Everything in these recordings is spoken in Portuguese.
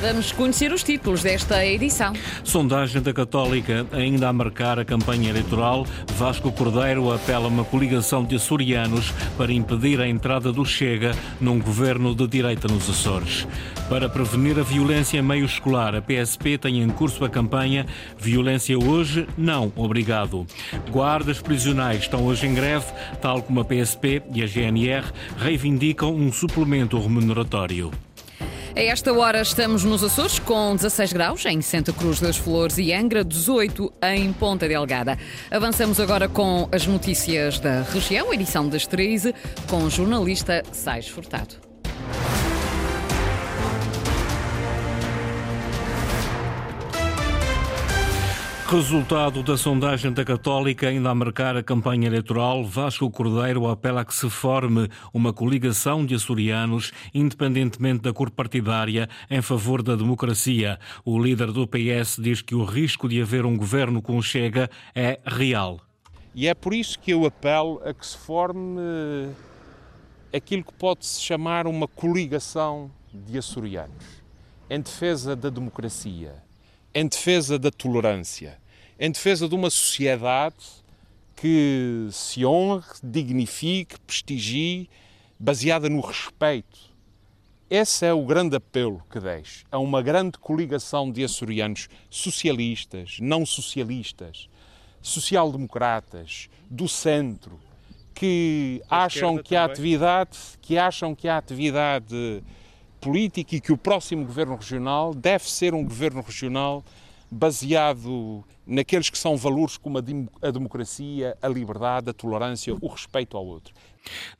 Vamos conhecer os títulos desta edição. Sondagem da Católica ainda a marcar a campanha eleitoral. Vasco Cordeiro apela a uma coligação de açorianos para impedir a entrada do Chega num governo de direita nos Açores. Para prevenir a violência meio escolar, a PSP tem em curso a campanha Violência hoje, não, obrigado. Guardas prisionais estão hoje em greve, tal como a PSP e a GNR reivindicam um suplemento remuneratório. A esta hora estamos nos Açores com 16 graus em Santa Cruz das Flores e Angra, 18 em Ponta Delgada. Avançamos agora com as notícias da região, edição das 13, com o jornalista Sais Furtado. Resultado da sondagem da Católica ainda a marcar a campanha eleitoral, Vasco Cordeiro apela a que se forme uma coligação de açorianos, independentemente da cor partidária, em favor da democracia. O líder do PS diz que o risco de haver um governo com Chega é real. E é por isso que eu apelo a que se forme aquilo que pode-se chamar uma coligação de açorianos, em defesa da democracia em defesa da tolerância, em defesa de uma sociedade que se honre, dignifique, prestigie, baseada no respeito. Esse é o grande apelo que deixo a uma grande coligação de açorianos socialistas, não socialistas, social-democratas, do centro, que acham que a atividade, que acham que a atividade política e que o próximo governo regional deve ser um governo regional baseado naqueles que são valores como a democracia, a liberdade, a tolerância, o respeito ao outro.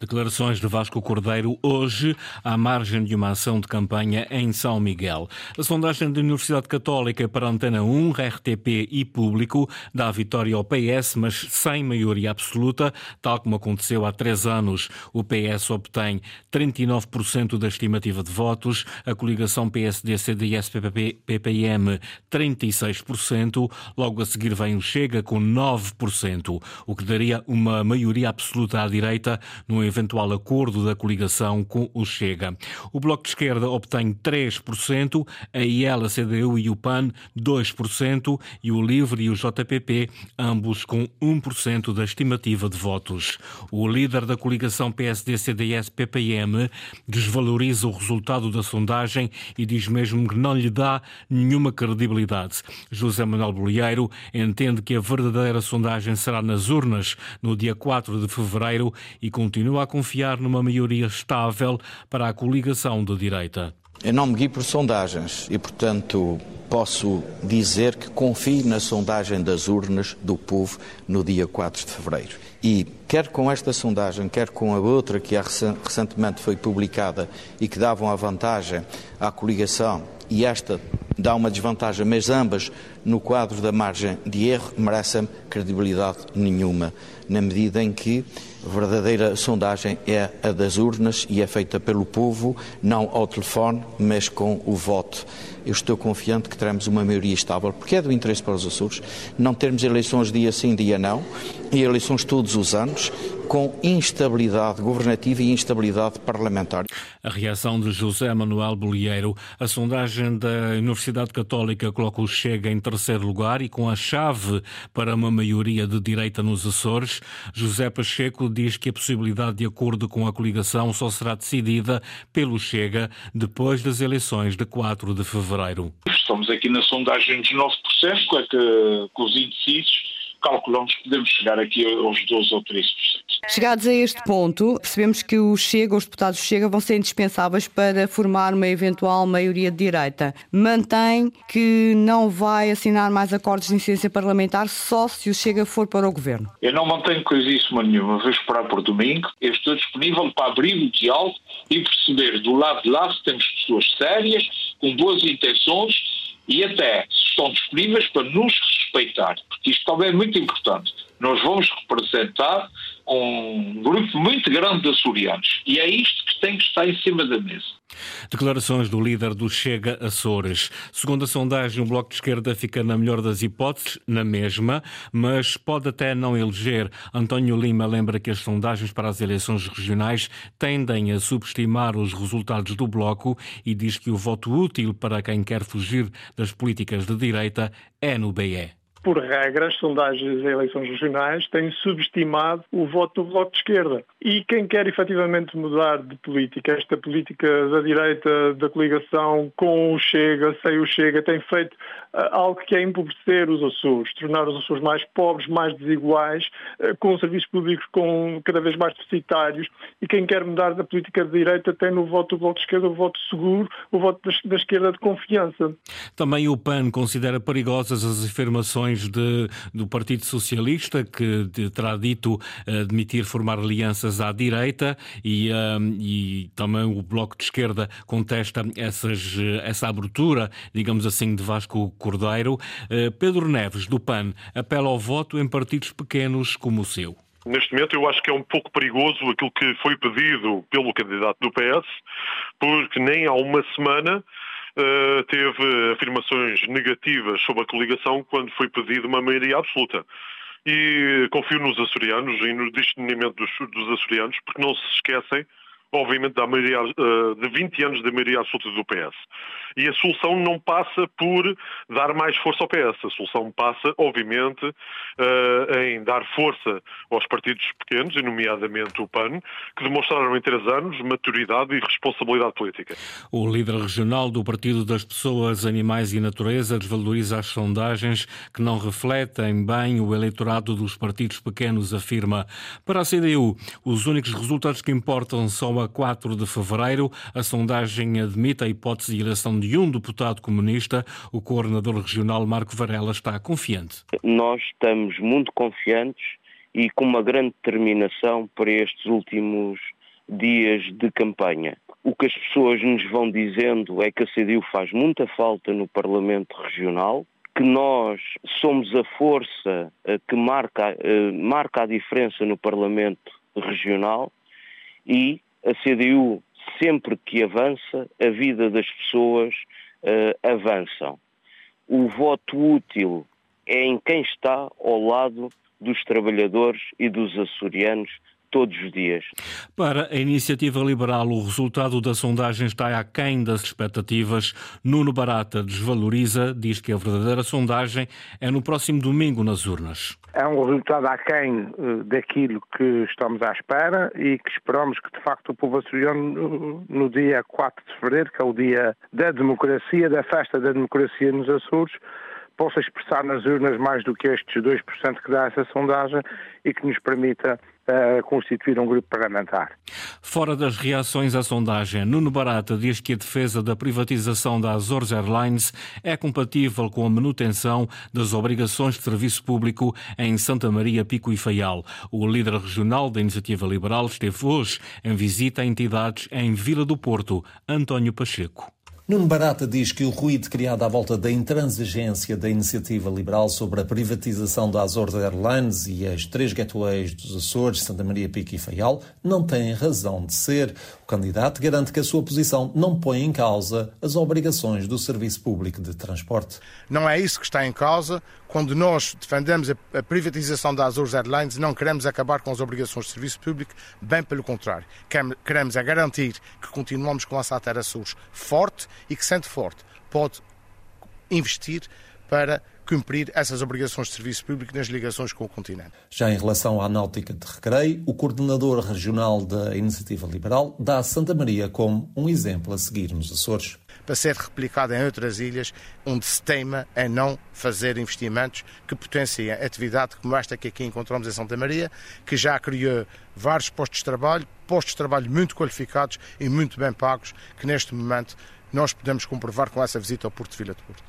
Declarações de Vasco Cordeiro hoje, à margem de uma ação de campanha em São Miguel. A sondagem da Universidade Católica para Antena 1, RTP e Público dá vitória ao PS, mas sem maioria absoluta, tal como aconteceu há três anos. O PS obtém 39% da estimativa de votos, a coligação PSD-CDS-PPM 36%, logo a seguir vem o Chega com 9%, o que daria uma maioria absoluta à direita num eventual acordo da coligação com o Chega. O Bloco de Esquerda obtém 3%, a IEL, a CDU e o PAN 2% e o LIVRE e o JPP, ambos com 1% da estimativa de votos. O líder da coligação PSD-CDS-PPM desvaloriza o resultado da sondagem e diz mesmo que não lhe dá nenhuma credibilidade. José Manuel Bolieiro entende que a verdadeira sondagem será nas urnas no dia 4 de fevereiro e continua a confiar numa maioria estável para a coligação de direita. Eu não me guio por sondagens e, portanto, posso dizer que confio na sondagem das urnas do povo no dia 4 de fevereiro. E quer com esta sondagem, quer com a outra que recentemente foi publicada e que davam a vantagem à coligação, e esta dá uma desvantagem, mas ambas, no quadro da margem de erro, merecem credibilidade nenhuma, na medida em que a verdadeira sondagem é a das urnas e é feita pelo povo, não ao telefone, mas com o voto. Eu estou confiante que teremos uma maioria estável, porque é do interesse para os Açores não termos eleições dia sim, dia não, e eleições todos os anos, com instabilidade governativa e instabilidade parlamentar. A reação de José Manuel Bolieiro. A sondagem da Universidade Católica coloca o Chega em terceiro lugar e com a chave para uma maioria de direita nos Açores. José Pacheco diz que a possibilidade de acordo com a coligação só será decidida pelo Chega depois das eleições de 4 de fevereiro. Estamos aqui na sondagem dos 9%, é que, com os indecisos calculamos que podemos chegar aqui aos 12 ou 13%. Chegados a este ponto, percebemos que o Chega, os deputados do Chega, vão ser indispensáveis para formar uma eventual maioria de direita. Mantém que não vai assinar mais acordos de incidência parlamentar só se o Chega for para o governo. Eu não mantenho coisíssima nenhuma. Vou esperar por domingo. Eu estou disponível para abrir o diálogo e perceber do lado de lá se temos pessoas sérias, com boas intenções e até estão disponíveis para nos respeitar, porque isto também é muito importante. Nós vamos representar um grupo muito grande de açorianos. E é isto que tem que estar em cima da mesa. Declarações do líder do Chega Açores. Segundo a sondagem, o Bloco de Esquerda fica na melhor das hipóteses, na mesma, mas pode até não eleger. António Lima lembra que as sondagens para as eleições regionais tendem a subestimar os resultados do Bloco e diz que o voto útil para quem quer fugir das políticas de direita é no BE por regra, as sondagens em eleições regionais têm subestimado o voto do Bloco de Esquerda. E quem quer efetivamente mudar de política, esta política da direita, da coligação com o Chega, sem o Chega, tem feito uh, algo que é empobrecer os Açores, tornar os Açores mais pobres, mais desiguais, uh, com serviços públicos com cada vez mais deficitários. E quem quer mudar da política de direita tem no voto do Bloco de Esquerda o voto seguro, o voto da esquerda de confiança. Também o PAN considera perigosas as afirmações de, do Partido Socialista, que terá dito eh, admitir formar alianças à direita, e, um, e também o Bloco de Esquerda contesta essas, eh, essa abertura, digamos assim, de Vasco Cordeiro. Pedro Neves, do PAN, apela ao voto em partidos pequenos como o seu. Neste momento, eu acho que é um pouco perigoso aquilo que foi pedido pelo candidato do PS, porque nem há uma semana uh, teve afirmações negativas sobre a coligação quando foi pedido uma maioria absoluta. E confio nos açorianos e no discernimento dos, dos açorianos, porque não se esquecem obviamente, da maioria, eh, de 20 anos da maioria absoluta do PS. E a solução não passa por dar mais força ao PS. A solução passa, obviamente, eh, em dar força aos partidos pequenos, e nomeadamente o PAN, que demonstraram em três anos maturidade e responsabilidade política. O líder regional do Partido das Pessoas, Animais e Natureza desvaloriza as sondagens que não refletem bem o eleitorado dos partidos pequenos, afirma. Para a CDU, os únicos resultados que importam são a 4 de fevereiro. A sondagem admite a hipótese de eleição de um deputado comunista. O coordenador regional Marco Varela está confiante. Nós estamos muito confiantes e com uma grande determinação para estes últimos dias de campanha. O que as pessoas nos vão dizendo é que a CDU faz muita falta no Parlamento Regional, que nós somos a força eh, que marca, eh, marca a diferença no Parlamento Regional e a CDU, sempre que avança, a vida das pessoas uh, avançam. O voto útil é em quem está ao lado dos trabalhadores e dos açorianos todos os dias. Para a iniciativa liberal, o resultado da sondagem está aquém das expectativas. Nuno Barata desvaloriza, diz que a verdadeira sondagem é no próximo domingo nas urnas. É um resultado aquém eh, daquilo que estamos à espera e que esperamos que, de facto, o povo açoriano, no dia 4 de fevereiro, que é o dia da democracia, da festa da democracia nos Açores, possa expressar nas urnas mais do que estes 2% que dá essa sondagem e que nos permita uh, constituir um grupo parlamentar. Fora das reações à sondagem, Nuno Barata diz que a defesa da privatização da Azores Airlines é compatível com a manutenção das obrigações de serviço público em Santa Maria, Pico e Faial. O líder regional da Iniciativa Liberal esteve hoje em visita a entidades em Vila do Porto, António Pacheco. Nuno Barata diz que o ruído criado à volta da intransigência da iniciativa liberal sobre a privatização da Azores Airlines e as três gateways dos Açores, Santa Maria, Pico e Faial não tem razão de ser. O candidato garante que a sua posição não põe em causa as obrigações do serviço público de transporte. Não é isso que está em causa. Quando nós defendemos a privatização da Azores Airlines, não queremos acabar com as obrigações de serviço público, bem pelo contrário. Queremos é garantir que continuamos com a Satera Açores forte e que, sendo forte, pode investir para cumprir essas obrigações de serviço público nas ligações com o continente. Já em relação à náutica de recreio, o coordenador regional da Iniciativa Liberal dá Santa Maria como um exemplo a seguir nos Açores. Para ser replicado em outras ilhas, onde se teima em não fazer investimentos que potenciem atividade como esta que aqui encontramos em Santa Maria, que já criou vários postos de trabalho, postos de trabalho muito qualificados e muito bem pagos, que neste momento nós podemos comprovar com essa visita ao Porto de Vila de Porto.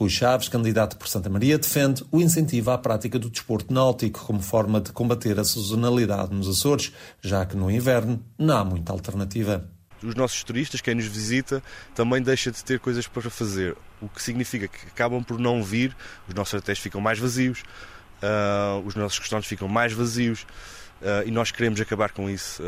Rui Chaves, candidato por Santa Maria, defende o incentivo à prática do desporto náutico como forma de combater a sazonalidade nos Açores, já que no inverno não há muita alternativa. Os nossos turistas, quem nos visita, também deixa de ter coisas para fazer, o que significa que acabam por não vir, os nossos hotéis ficam mais vazios, uh, os nossos restaurantes ficam mais vazios. e nós queremos acabar com isso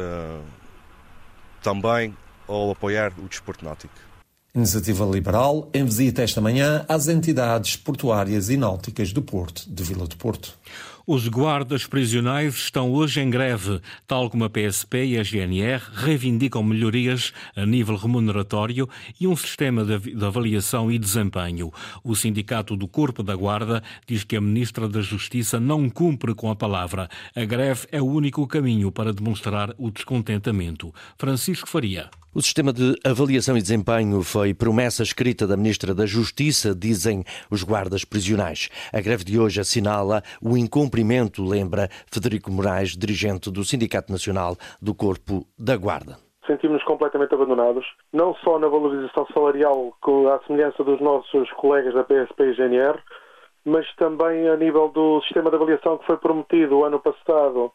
também ao apoiar o desporto náutico. Iniciativa Liberal em visita esta manhã às entidades portuárias e náuticas do Porto, de Vila do Porto. Os guardas prisionais estão hoje em greve, tal como a PSP e a GNR reivindicam melhorias a nível remuneratório e um sistema de avaliação e desempenho. O Sindicato do Corpo da Guarda diz que a Ministra da Justiça não cumpre com a palavra. A greve é o único caminho para demonstrar o descontentamento. Francisco Faria. O sistema de avaliação e desempenho foi promessa escrita da Ministra da Justiça, dizem os guardas prisionais. A greve de hoje assinala o incumprimento, lembra Federico Moraes, dirigente do Sindicato Nacional do Corpo da Guarda. Sentimos-nos completamente abandonados, não só na valorização salarial, à semelhança dos nossos colegas da PSP e GNR, mas também a nível do sistema de avaliação que foi prometido ano passado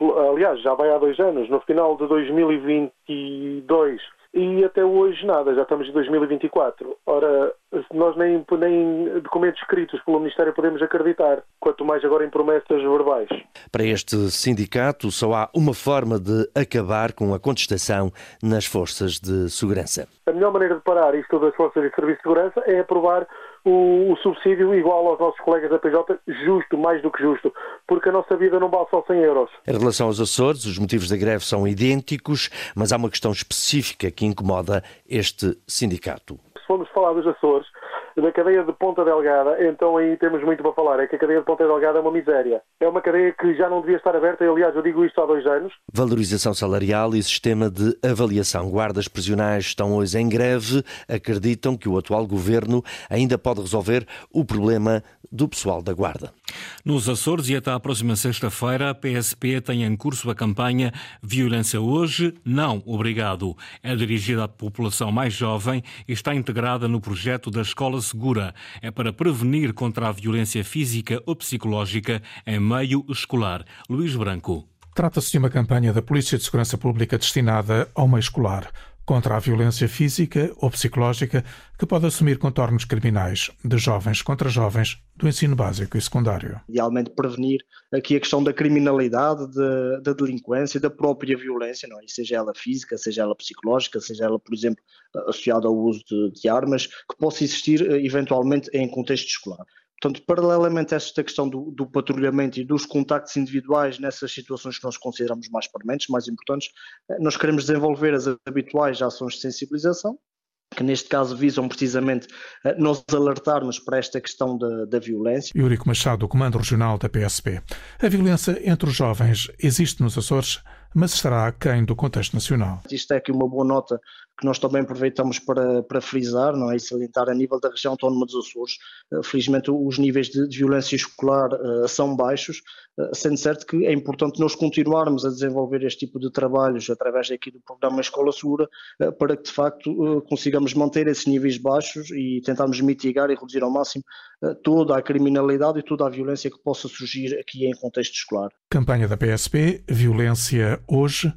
aliás, já vai há dois anos, no final de 2022 e até hoje nada, já estamos em 2024. Ora, nós nem, nem documentos escritos pelo Ministério podemos acreditar, quanto mais agora em promessas verbais. Para este sindicato, só há uma forma de acabar com a contestação nas forças de segurança. A melhor maneira de parar isto das forças de serviço de segurança é aprovar o, o, subsídio igual aos nossos colegas da PJ, justo, mais do que justo, porque a nossa vida não vale só 100 euros. Em relação aos Açores, os motivos da greve são idênticos, mas há uma questão específica que incomoda este sindicato. Se formos falar dos Açores, da cadeia de Ponta Delgada, então aí temos muito para falar. É que a cadeia de Ponta Delgada é uma miséria. É uma cadeia que já não devia estar aberta, e, aliás, eu digo isto há dois anos. Valorização salarial e sistema de avaliação. Guardas prisionais estão hoje em greve. Acreditam que o atual governo ainda pode resolver o problema do pessoal da Guarda. Nos Açores e até à próxima sexta-feira, a PSP tem em curso a campanha Violência Hoje, Não Obrigado. É dirigida à população mais jovem e está integrada no projeto da Escola Segura. É para prevenir contra a violência física ou psicológica em meio escolar. Luís Branco. Trata-se de uma campanha da Polícia de Segurança Pública destinada ao meio escolar contra a violência física ou psicológica que pode assumir contornos criminais de jovens contra jovens do ensino básico e secundário. Idealmente prevenir aqui a questão da criminalidade, de, da delinquência, da própria violência, não é? seja ela física, seja ela psicológica, seja ela, por exemplo, associada ao uso de, de armas, que possa existir eh, eventualmente em contexto escolar. Portanto, paralelamente a esta questão do, do, patrulhamento e dos contactos individuais nessas situações que nós consideramos mais permanentes, mais importantes, eh, nós queremos desenvolver as habituais ações de sensibilização, que neste caso visam precisamente eh, nós alertarmos para esta questão da, da violência. Eurico Machado, do Comando Regional da PSP. A violência entre os jovens existe nos Açores, mas estará aquém do contexto nacional. Isto é aqui uma boa nota que nós também aproveitamos para, para frisar não é? e salientar a nível da região autónoma dos Açores. Eh, felizmente os níveis de, de violência escolar uh, são baixos, uh, sendo certo que é importante nós continuarmos a desenvolver este tipo de trabalhos através aqui do programa Escola Segura uh, para que de facto consigamos manter esses níveis baixos e tentarmos mitigar e reduzir ao máximo toda a criminalidade e toda a violência que possa surgir aqui em contexto escolar. Campanha da PSP, violência hoje,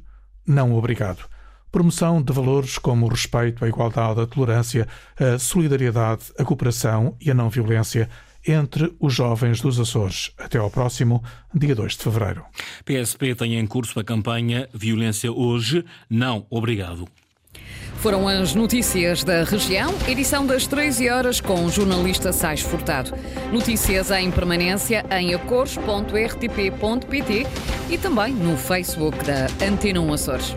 não obrigado promoção de valores como o respeito, a igualdade, a tolerância, a solidariedade, a cooperação e a não violência entre os jovens dos Açores. Até ao próximo dia 2 de fevereiro. PSP tem em curso a campanha Violência Hoje, Não Obrigado. Foram as notícias da região, edição das 13 horas com o jornalista Sais Furtado. Notícias em permanência em acores.rtp.pt e também no Facebook da Antena 1 Açores.